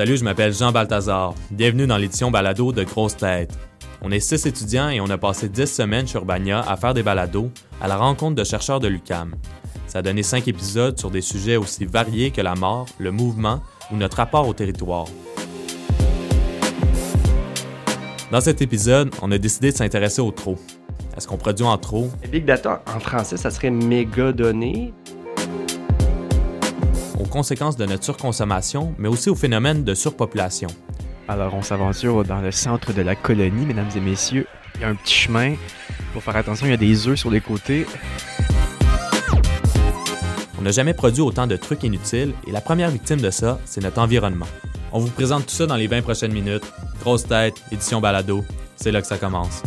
Salut, je m'appelle Jean Balthazar. Bienvenue dans l'édition balado de Grosse Tête. On est six étudiants et on a passé dix semaines sur Urbania à faire des balados à la rencontre de chercheurs de l'UCAM. Ça a donné cinq épisodes sur des sujets aussi variés que la mort, le mouvement ou notre rapport au territoire. Dans cet épisode, on a décidé de s'intéresser au trop. Est-ce qu'on produit en trop? Big data, en français, ça serait méga données. Aux conséquences de notre surconsommation, mais aussi au phénomène de surpopulation. Alors, on s'aventure dans le centre de la colonie, mesdames et messieurs. Il y a un petit chemin. Faut faire attention, il y a des œufs sur les côtés. On n'a jamais produit autant de trucs inutiles et la première victime de ça, c'est notre environnement. On vous présente tout ça dans les 20 prochaines minutes. Grosse tête, édition balado, c'est là que ça commence.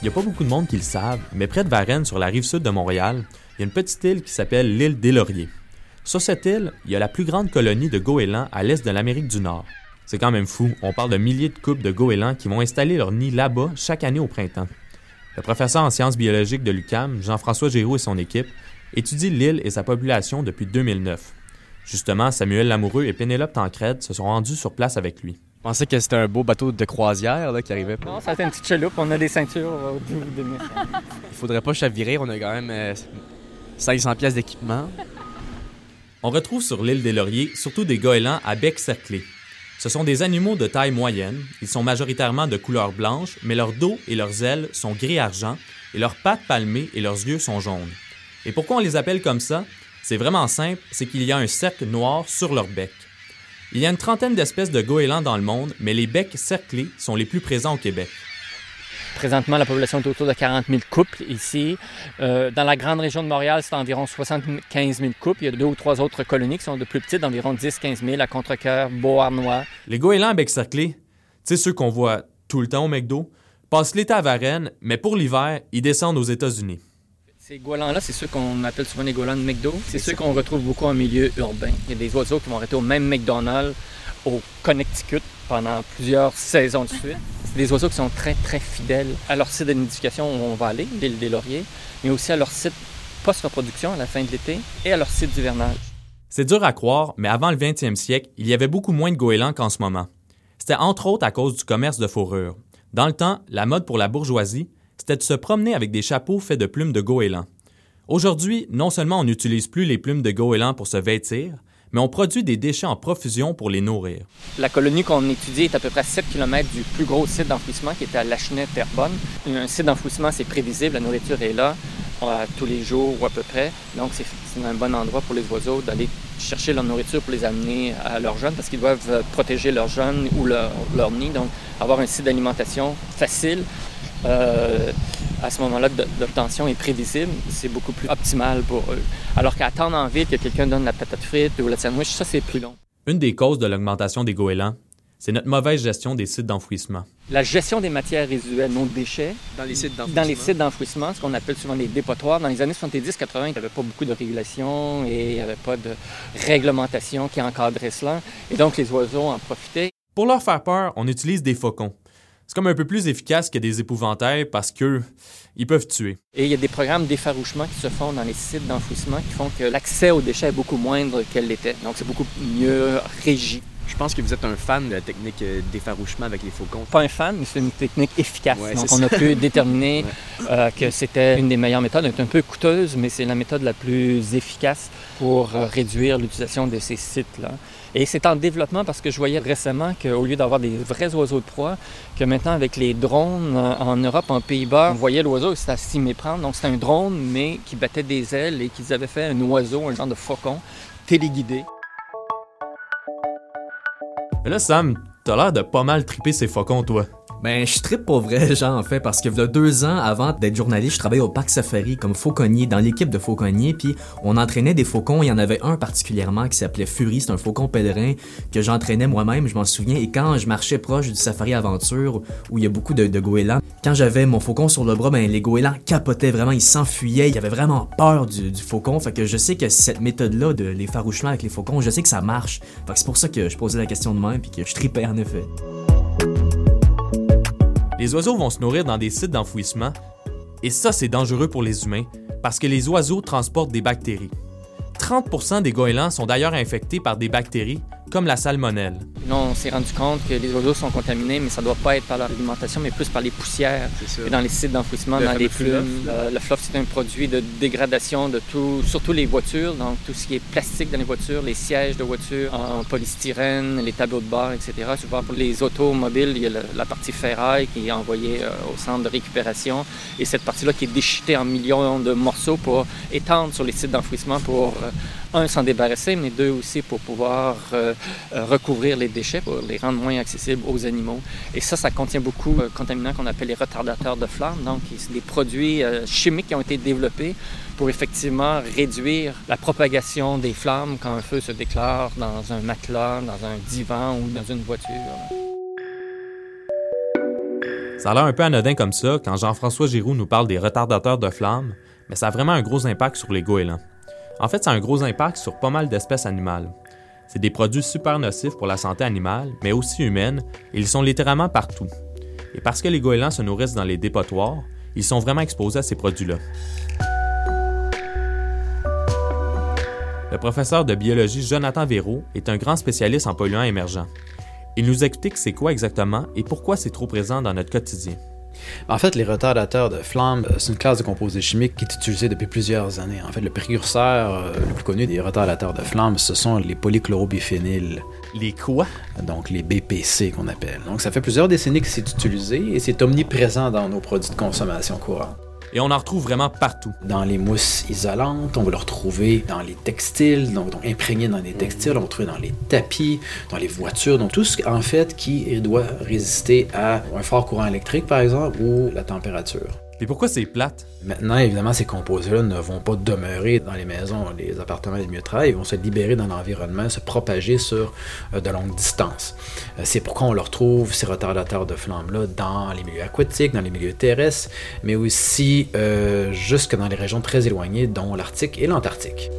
Il n'y a pas beaucoup de monde qui le savent, mais près de Varennes, sur la rive sud de Montréal, il y a une petite île qui s'appelle l'île des Lauriers. Sur cette île, il y a la plus grande colonie de goélands à l'est de l'Amérique du Nord. C'est quand même fou, on parle de milliers de couples de goélands qui vont installer leur nid là-bas chaque année au printemps. Le professeur en sciences biologiques de l'UCAM, Jean-François Géraud et son équipe, étudient l'île et sa population depuis 2009. Justement, Samuel Lamoureux et Pénélope Tancred se sont rendus sur place avec lui. Je pensais que c'était un beau bateau de croisière là, qui arrivait. Non, ça a une petite chaloupe. On a des ceintures au bout de Il faudrait pas chavirer. On a quand même euh, 500 pièces d'équipement. On retrouve sur l'île des Lauriers surtout des goélands à bec cerclé. Ce sont des animaux de taille moyenne. Ils sont majoritairement de couleur blanche, mais leur dos et leurs ailes sont gris-argent et leurs pattes palmées et leurs yeux sont jaunes. Et pourquoi on les appelle comme ça? C'est vraiment simple, c'est qu'il y a un cercle noir sur leur bec. Il y a une trentaine d'espèces de goélands dans le monde, mais les becs cerclés sont les plus présents au Québec. Présentement, la population est autour de 40 000 couples ici. Euh, dans la grande région de Montréal, c'est environ 75 000 couples. Il y a deux ou trois autres colonies qui sont de plus petites, d'environ 10-15 000 à Contrecoeur, Beauharnois. Les goélands à bec cerclé, tu sais ceux qu'on voit tout le temps au McDo, passent l'été à Varennes, mais pour l'hiver, ils descendent aux États-Unis. Ces goélands-là, c'est ceux qu'on appelle souvent les goélands de McDo. C'est ceux qu'on retrouve beaucoup en milieu urbain. Il y a des oiseaux qui vont arrêter au même McDonald's au Connecticut pendant plusieurs saisons de suite. C'est des oiseaux qui sont très, très fidèles à leur site de où on va aller, l'île des Lauriers, mais aussi à leur site post-reproduction à la fin de l'été et à leur site d'hivernage. C'est dur à croire, mais avant le 20e siècle, il y avait beaucoup moins de goélands qu'en ce moment. C'était entre autres à cause du commerce de fourrure. Dans le temps, la mode pour la bourgeoisie, c'était de se promener avec des chapeaux faits de plumes de goéland. Aujourd'hui, non seulement on n'utilise plus les plumes de goéland pour se vêtir, mais on produit des déchets en profusion pour les nourrir. La colonie qu'on étudie est à peu près 7 km du plus gros site d'enfouissement qui était à Lachenay-Terrebonne. Un site d'enfouissement, c'est prévisible, la nourriture est là euh, tous les jours ou à peu près. Donc, c'est un bon endroit pour les oiseaux d'aller chercher leur nourriture pour les amener à leurs jeunes parce qu'ils doivent protéger leurs jeunes ou leur, leur nid. Donc, avoir un site d'alimentation facile. Euh, à ce moment-là d'obtention est prévisible, c'est beaucoup plus optimal pour eux. Alors qu'attendre en ville que quelqu'un donne la patate frite ou le sandwich, ça c'est plus long. Une des causes de l'augmentation des goélands, c'est notre mauvaise gestion des sites d'enfouissement. La gestion des matières résiduelles, nos déchets, Dans les sites dans les sites d'enfouissement, ce qu'on appelle souvent les dépotoirs. Dans les années 70-80, il n'y avait pas beaucoup de régulation et il n'y avait pas de réglementation qui encadrait cela. Et donc les oiseaux en profitaient. Pour leur faire peur, on utilise des faucons. C'est comme un peu plus efficace que des épouvantails parce que ils peuvent tuer. Et il y a des programmes d'effarouchement qui se font dans les sites d'enfouissement qui font que l'accès aux déchets est beaucoup moindre qu'elle l'était. Donc c'est beaucoup mieux régi. Je pense que vous êtes un fan de la technique euh, d'effarouchement avec les faucons. Pas un fan, mais c'est une technique efficace. Ouais, Donc on ça. a pu déterminer euh, que c'était une des meilleures méthodes. Elle est un peu coûteuse, mais c'est la méthode la plus efficace pour euh, réduire l'utilisation de ces sites-là. Et c'est en développement parce que je voyais récemment qu'au lieu d'avoir des vrais oiseaux de proie, que maintenant avec les drones euh, en Europe, en Pays-Bas, on voyait l'oiseau, c'était à s'y méprendre. Donc c'était un drone, mais qui battait des ailes et qu'ils avaient fait un oiseau, un genre de faucon, téléguidé. Là, Sam, t'as l'air de pas mal triper ces faucons, toi. Ben, je trippe pour vrai, genre, en fait, parce que a deux ans, avant d'être journaliste, je travaillais au parc safari comme fauconnier, dans l'équipe de fauconniers, puis on entraînait des faucons. Il y en avait un particulièrement qui s'appelait Fury, c'est un faucon pèlerin que j'entraînais moi-même, je m'en souviens. Et quand je marchais proche du safari aventure, où il y a beaucoup de, goélands, quand j'avais mon faucon sur le bras, ben, les goélands capotaient vraiment, ils s'enfuyaient, ils avaient vraiment peur du, du faucon. Fait que je sais que cette méthode-là de l'effarouchement avec les faucons, je sais que ça marche. Fait que c'est pour ça que je posais la question de même, puis que je tripais en effet. Les oiseaux vont se nourrir dans des sites d'enfouissement, et ça c'est dangereux pour les humains parce que les oiseaux transportent des bactéries. 30 des goélands sont d'ailleurs infectés par des bactéries comme la salmonelle. Là, on s'est rendu compte que les oiseaux sont contaminés, mais ça ne doit pas être par leur alimentation, mais plus par les poussières et dans les sites d'enfouissement, dans les plumes. Euh, le fluff, c'est un produit de dégradation de tout, surtout les voitures, donc tout ce qui est plastique dans les voitures, les sièges de voitures en polystyrène, les tableaux de bord, etc. Souvent pour les automobiles, il y a la partie ferraille qui est envoyée euh, au centre de récupération et cette partie-là qui est déchiquetée en millions de morceaux pour étendre sur les sites d'enfouissement pour, euh, un, s'en débarrasser, mais deux aussi pour pouvoir euh, recouvrir les déchets pour les rendre moins accessibles aux animaux. Et ça, ça contient beaucoup de contaminants qu'on appelle les retardateurs de flammes. Donc, des produits euh, chimiques qui ont été développés pour effectivement réduire la propagation des flammes quand un feu se déclare dans un matelas, dans un divan ou dans une voiture. Ça a l'air un peu anodin comme ça quand Jean-François Giroux nous parle des retardateurs de flammes, mais ça a vraiment un gros impact sur les goélands. En fait, ça a un gros impact sur pas mal d'espèces animales. C'est des produits super nocifs pour la santé animale, mais aussi humaine, et ils sont littéralement partout. Et parce que les goélands se nourrissent dans les dépotoirs, ils sont vraiment exposés à ces produits-là. Le professeur de biologie Jonathan Véraud est un grand spécialiste en polluants émergents. Il nous explique c'est quoi exactement et pourquoi c'est trop présent dans notre quotidien. En fait, les retardateurs de flammes, euh, c'est une classe de composés chimiques qui est utilisée depuis plusieurs années. En fait, le précurseur euh, le plus connu des retardateurs de flammes, ce sont les polychlorobiphényles. Les quoi? Donc les BPC qu'on appelle. Donc ça fait plusieurs décennies que c'est utilisé et c'est omniprésent dans nos produits de consommation courante. Et on en retrouve vraiment partout. Dans les mousses isolantes, on va le retrouver dans les textiles, donc, imprégné dans les textiles, on va le retrouver dans les tapis, dans les voitures, donc tout ce en fait qui doit résister à un fort courant électrique par exemple ou la température. Et pourquoi c'est plate? Maintenant, évidemment, ces composés-là ne vont pas demeurer dans les maisons, les appartements, les milieux de travail. Ils vont se libérer dans l'environnement, se propager sur euh, de longues distances. Euh, c'est pourquoi on leur retrouve, ces retardateurs de flammes-là, dans les milieux aquatiques, dans les milieux terrestres, mais aussi euh, jusque dans les régions très éloignées, dont l'Arctique et l'Antarctique.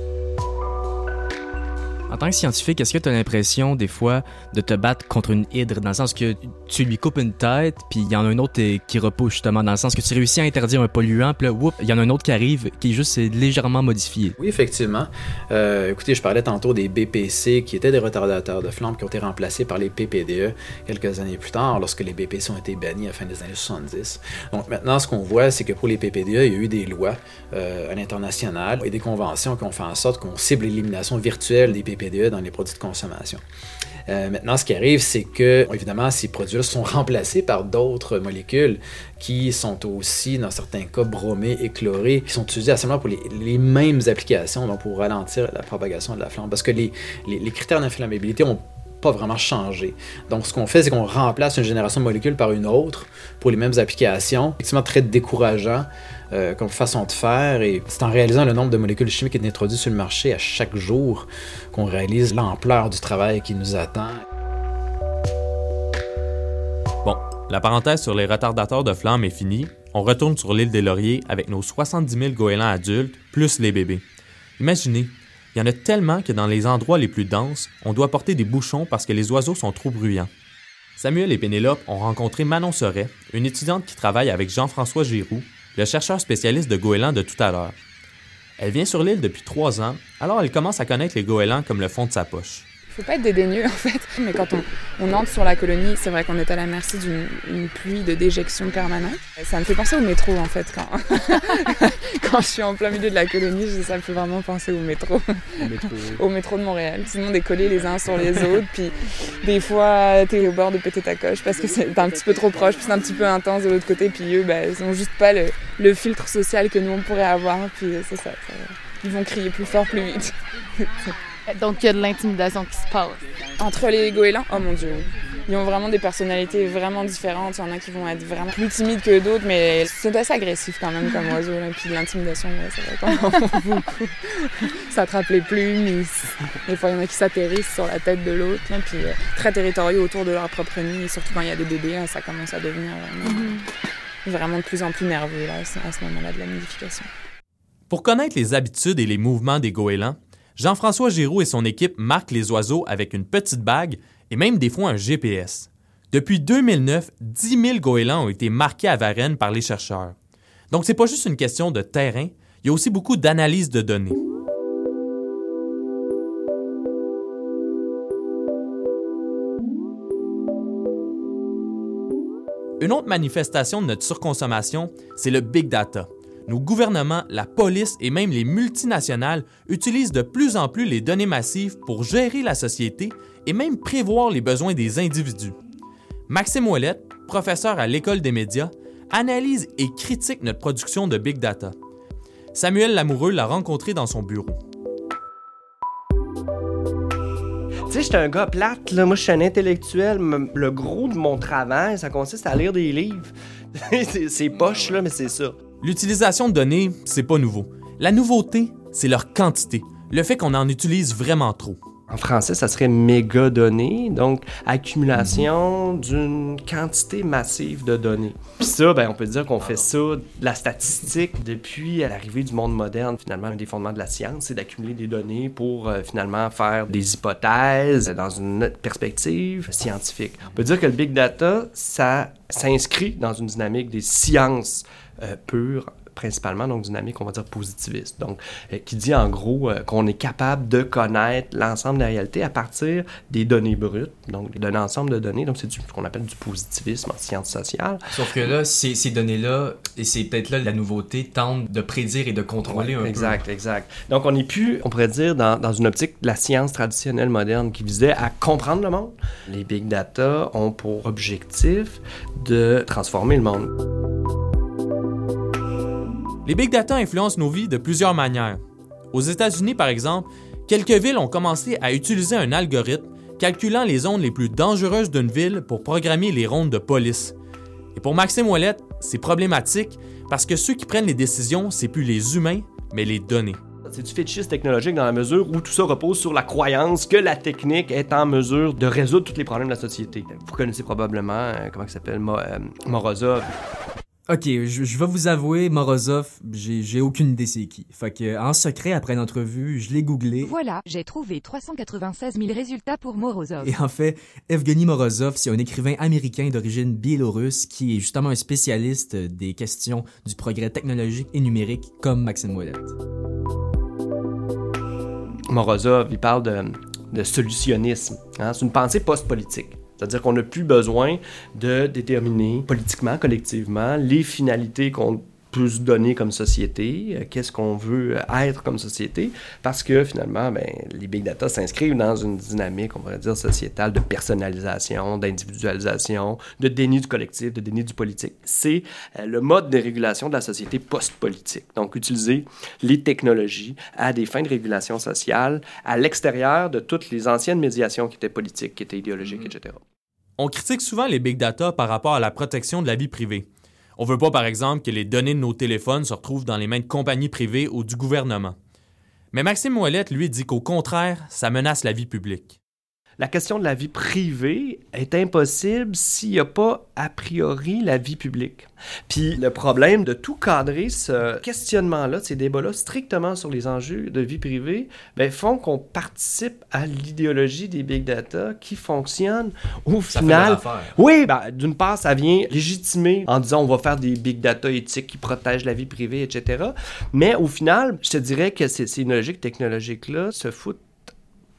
En tant que scientifique, est-ce que tu as l'impression des fois de te battre contre une hydre dans le sens que tu lui coupes une tête, puis il y en a un autre qui repousse justement dans le sens que tu réussis à interdire un polluant, puis là, il y en a un autre qui arrive qui est juste légèrement modifié. Oui, effectivement. Euh, écoutez, je parlais tantôt des BPC qui étaient des retardateurs de flammes qui ont été remplacés par les PPDE quelques années plus tard lorsque les BPC ont été bannis à la fin des années 70. Donc maintenant, ce qu'on voit, c'est que pour les PPDE, il y a eu des lois euh, à l'international et des conventions qui ont fait en sorte qu'on cible l'élimination virtuelle des PPDE PDE dans les produits de consommation. Euh, maintenant, ce qui arrive, c'est que, évidemment, ces produits-là sont remplacés par d'autres molécules qui sont aussi, dans certains cas, bromées et chlorées, qui sont utilisées seulement pour les, mêmes applications, donc pour ralentir la propagation de la flamme. Parce que les, les critères d'inflammabilité ont pas vraiment changé. Donc, ce qu'on fait, c'est qu'on remplace une génération de molécules par une autre pour les mêmes applications. Effectivement, très décourageant euh, comme façon de faire. Et c'est en réalisant le nombre de molécules chimiques qui est introduites sur le marché à chaque jour qu'on réalise l'ampleur du travail qui nous attend. Bon, la parenthèse sur les retardateurs de flamme est finie. On retourne sur l'île des Lauriers avec nos 70 000 goélands adultes, plus les bébés. Imaginez, il y en a tellement que dans les endroits les plus denses, on doit porter des bouchons parce que les oiseaux sont trop bruyants. Samuel et Pénélope ont rencontré Manon Soret, une étudiante qui travaille avec Jean-François Giroux, le chercheur spécialiste de goélands de tout à l'heure. Elle vient sur l'île depuis trois ans, alors elle commence à connaître les goélands comme le fond de sa poche. Il faut pas être dédaigneux en fait, mais quand on, entre sur la colonie, c'est vrai qu'on est à la merci d'une pluie de déjection permanente. Ça me fait penser au métro en fait quand, quand je suis en plein milieu de la colonie, ça me fait vraiment penser au métro. Au métro, de Montréal. Sinon est collés les uns sur les autres, puis des fois t'es au bord de péter ta coche parce que c'est un petit peu trop proche, puis c'est un petit peu intense de l'autre côté, puis eux, bah, ils ont juste pas le, filtre social que nous on pourrait avoir, puis c'est ça, ça, ils vont crier plus fort, plus vite. Donc, il y a de l'intimidation qui se passe. Entre les goélands, oh mon dieu. Ils ont vraiment des personnalités vraiment différentes. Il y en a qui vont être vraiment plus timides que d'autres, mais c'est assez agressif quand même comme oiseau. Et Puis de l'intimidation, c'est vrai qu'on beaucoup. S'attrape les plumes. Des fois, il y en a qui s'atterrissent sur la tête de l'autre. Puis euh, très territoriaux autour de leur propre nid. Et surtout quand il y a des bébés, hein, ça commence à devenir mm-hmm. vraiment, de plus en plus nerveux là, à ce moment-là de la nidification. Pour connaître les habitudes et les mouvements des goélands, Jean-François Giroux et son équipe marquent les oiseaux avec une petite bague et même des fois un GPS. Depuis 2009, 10 000 goélands ont été marqués à Varennes par les chercheurs. Donc, c'est pas juste une question de terrain, il y a aussi beaucoup d'analyse de données. Une autre manifestation de notre surconsommation, c'est le big data. Nos gouvernements, la police et même les multinationales utilisent de plus en plus les données massives pour gérer la société et même prévoir les besoins des individus. Maxime Ouellette, professeur à l'École des médias, analyse et critique notre production de big data. Samuel Lamoureux l'a rencontré dans son bureau. Tu sais, j'étais un gars plate, là. Moi, je suis un intellectuel. Le gros de mon travail, ça consiste à lire des livres. c'est poche, là, mais c'est ça. L'utilisation de données, c'est pas nouveau. La nouveauté, c'est leur quantité, le fait qu'on en utilise vraiment trop. En français, ça serait méga données, donc accumulation d'une quantité massive de données. Puis ça, ben, on peut dire qu'on fait ça, la statistique, depuis l'arrivée du monde moderne. Finalement, un des fondements de la science, c'est d'accumuler des données pour euh, finalement faire des hypothèses dans une perspective scientifique. On peut dire que le big data, ça s'inscrit dans une dynamique des sciences euh, principalement, donc dynamique, on va dire positiviste. Donc, euh, qui dit en gros euh, qu'on est capable de connaître l'ensemble de la réalité à partir des données brutes, donc d'un ensemble de données. Donc, c'est ce qu'on appelle du positivisme en sciences sociales. Sauf que là, ces, ces données-là, et c'est peut-être là la nouveauté, tentent de prédire et de contrôler un exact, exact. Donc, on n'est plus, on pourrait dire, dans, dans une optique de la science traditionnelle moderne qui visait à comprendre le monde. Les big data ont pour objectif de transformer le monde. Les big data influencent nos vies de plusieurs manières. Aux États-Unis, par exemple, quelques villes ont commencé à utiliser un algorithme calculant les zones les plus dangereuses d'une ville pour programmer les rondes de police. Et pour Maxime Ouellette, c'est problématique parce que ceux qui prennent les décisions, c'est plus les humains, mais les données. C'est du fétichisme technologique dans la mesure où tout ça repose sur la croyance que la technique est en mesure de résoudre tous les problèmes de la société. Vous connaissez probablement, euh, comment il s'appelle, Mo- euh, Morozov. Ok, je, je vais vous avouer, Morozov, j'ai j'ai aucune idée c'est qui. Fait que, en secret, après l'entrevue, je l'ai googlé. Voilà, j'ai trouvé 396 000 résultats pour Morozov. Et en fait, Evgeny Morozov, c'est un écrivain américain d'origine biélorusse qui est justement un spécialiste des questions du progrès technologique et numérique, comme Maxime Ouellet. Morozov, il parle de, de solutionnisme. hein. C'est une pensée post-politique. C'est-à-dire qu'on n'a plus besoin de déterminer politiquement, collectivement, les finalités qu'on peut se donner comme société, euh, qu'est-ce qu'on veut euh, être comme société, parce que finalement, ben, les big data s'inscrivent dans une dynamique, on pourrait dire, sociétale de personnalisation, d'individualisation, de déni du collectif, de déni du politique. C'est euh, le mode de régulation de la société post-politique. Donc, utiliser les technologies à des fins de régulation sociale à l'extérieur de toutes les anciennes médiations qui étaient politiques, qui étaient idéologiques, etc. On critique souvent les big data par rapport à la protection de la vie privée. On veut pas, par exemple, que les données de nos téléphones se retrouvent dans les mains de compagnies privées ou du gouvernement. Mais Maxime Ouellette, lui, dit qu'au contraire, ça menace la vie publique. La question de la vie privée est impossible s'il n'y a pas a priori la vie publique. Puis le problème de tout cadrer ce questionnement-là, ces débats-là, strictement sur les enjeux de vie privée, ben, font qu'on participe à l'idéologie des big data qui fonctionne au Ça final. Oui, ben, d'une part, ça vient légitimer en disant on va faire des big data éthiques qui protègent la vie privée, etc. Mais au final, je te dirais que ces, ces logiques technologiques-là se foutent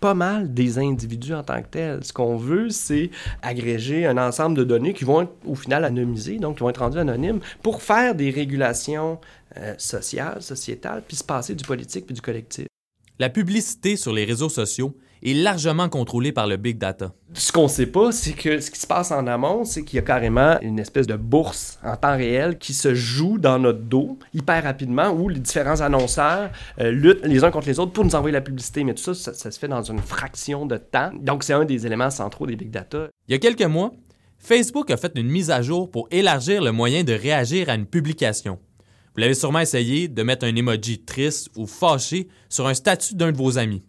pas mal des individus en tant que tels. Ce qu'on veut, c'est agréger un ensemble de données qui vont être au final anonymisées, donc qui vont être rendues anonymes, pour faire des régulations euh, sociales, sociétales, puis se passer du politique puis du collectif. La publicité sur les réseaux sociaux est largement contrôlée par le big data. Ce qu'on sait pas, c'est que ce qui se passe en amont, c'est qu'il y a carrément une espèce de bourse en temps réel qui se joue dans notre dos hyper rapidement où les différents annonceurs euh, luttent les uns contre les autres pour nous envoyer la publicité. Mais tout ça, ça, ça se fait dans une fraction de temps. Donc, c'est un des éléments centraux des big data. Il y a quelques mois, Facebook a fait une mise à jour pour élargir le moyen de réagir à une publication. Vous l'avez sûrement essayé de mettre un emoji triste ou fâché sur un statut d'un de vos amis.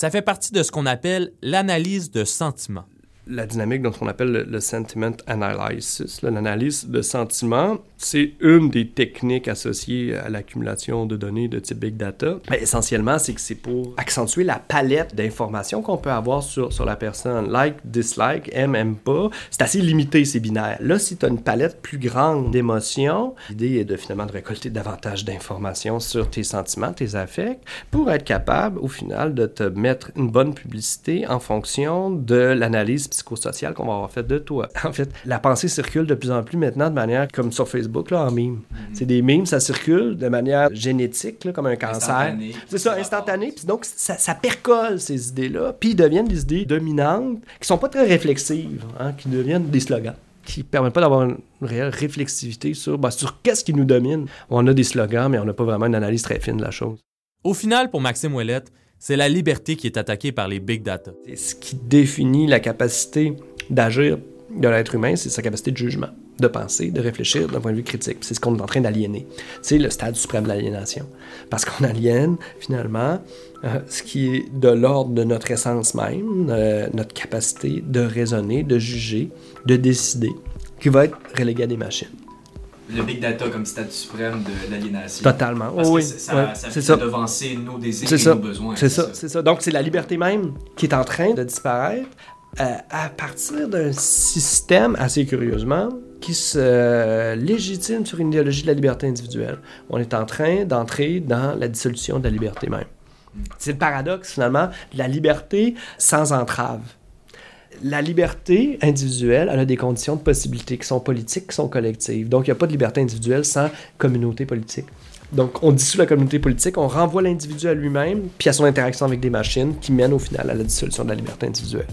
Ça fait partie de ce qu'on appelle l'analyse de sentiments. La dynamique ce qu'on appelle le, sentiment analysis, l'analyse de sentiments. C'est une des techniques associées à l'accumulation de données de type big data. Mais essentiellement, c'est que c'est pour accentuer la palette d'informations qu'on peut avoir sur, sur la personne. Like, dislike, aime, aime pas. C'est assez limité, ces binaires. Là, si tu as une palette plus grande d'émotions, l'idée est de finalement de récolter davantage d'informations sur tes sentiments, tes affects, pour être capable, au final, de te mettre une bonne publicité en fonction de l'analyse psychosociale qu'on va avoir faite de toi. En fait, la pensée circule de plus en plus maintenant de manière comme sur Facebook, là, en meme. C'est des memes, ça circule de manière génétique, là, comme un cancer. Instantané. C'est ça, instantané. Puis donc, ça, ça percole ces idées-là, puis ils deviennent des idées dominantes qui sont pas très réflexives, hein, qui deviennent des slogans qui permettent pas d'avoir une réelle réflexivité sur, ben, sur qu'est-ce qui nous domine. On a des slogans, mais on n'a pas vraiment une analyse très fine de la chose. Au final, pour Maxime Ouellette, c'est la liberté qui est attaquée par les big data. Ce qui définit la capacité d'agir de l'être humain, c'est sa capacité de jugement, de penser, de réfléchir d'un point de vue critique. C'est ce qu'on est en train d'aliéner. C'est le stade suprême de l'aliénation. Parce qu'on aliène, finalement, euh, ce qui est de l'ordre de notre essence même, euh, notre capacité de raisonner, de juger, de décider, qui va être relégué à des machines. Le big data comme stade suprême de l'aliénation. Totalement. Parce oui, que ça, devancer nos désirs C'est et ça. nos besoins. C'est ça, c'est ça. Donc, c'est la liberté même qui est en train de disparaître euh, à partir d'un système, assez curieusement, qui se légitime sur une idéologie de la liberté individuelle. On est en train d'entrer dans la dissolution de la liberté même. C'est le paradoxe, finalement, de la liberté sans entrave. La liberté individuelle, elle a des conditions de possibilité qui sont politiques, qui sont collectives. Donc, il n'y a pas de liberté individuelle sans communauté politique. Donc, on dissout la communauté politique, on renvoie l'individu à lui-même, puis à son interaction avec des machines qui mènent au final à la dissolution de la liberté individuelle.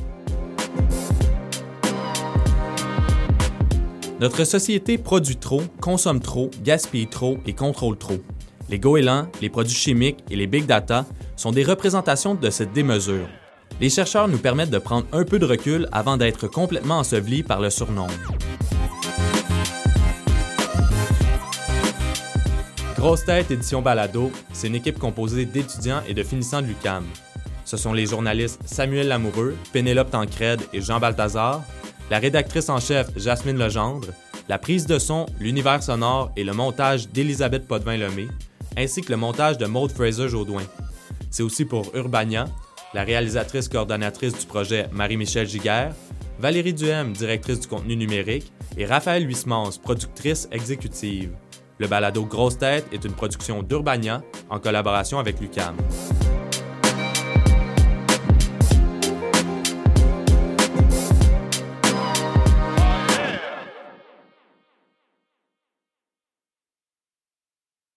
Notre société produit trop, consomme trop, gaspille trop et contrôle trop. Les goélands, les produits chimiques et les big data sont des représentations de cette démesure. Les chercheurs nous permettent de prendre un peu de recul avant d'être complètement ensevelis par le surnombre. Grosse Tête Édition Balado, c'est une équipe composée d'étudiants et de finissants de l'UCAM. Ce sont les journalistes Samuel Lamoureux, Pénélope Tancred et Jean Balthazar, la rédactrice en chef Jasmine Legendre, la prise de son, l'univers sonore et le montage d'Elisabeth Potvin-Lemay, ainsi que le montage de Maud Fraser-Jaudoin. C'est aussi pour Urbania, la réalisatrice coordonnatrice du projet Marie-Michel Giguère, Valérie Duhem, directrice du contenu numérique, et Raphaël Huismans, productrice exécutive. Le balado Grosse Tête est une production d'Urbania en collaboration avec l'UCAM.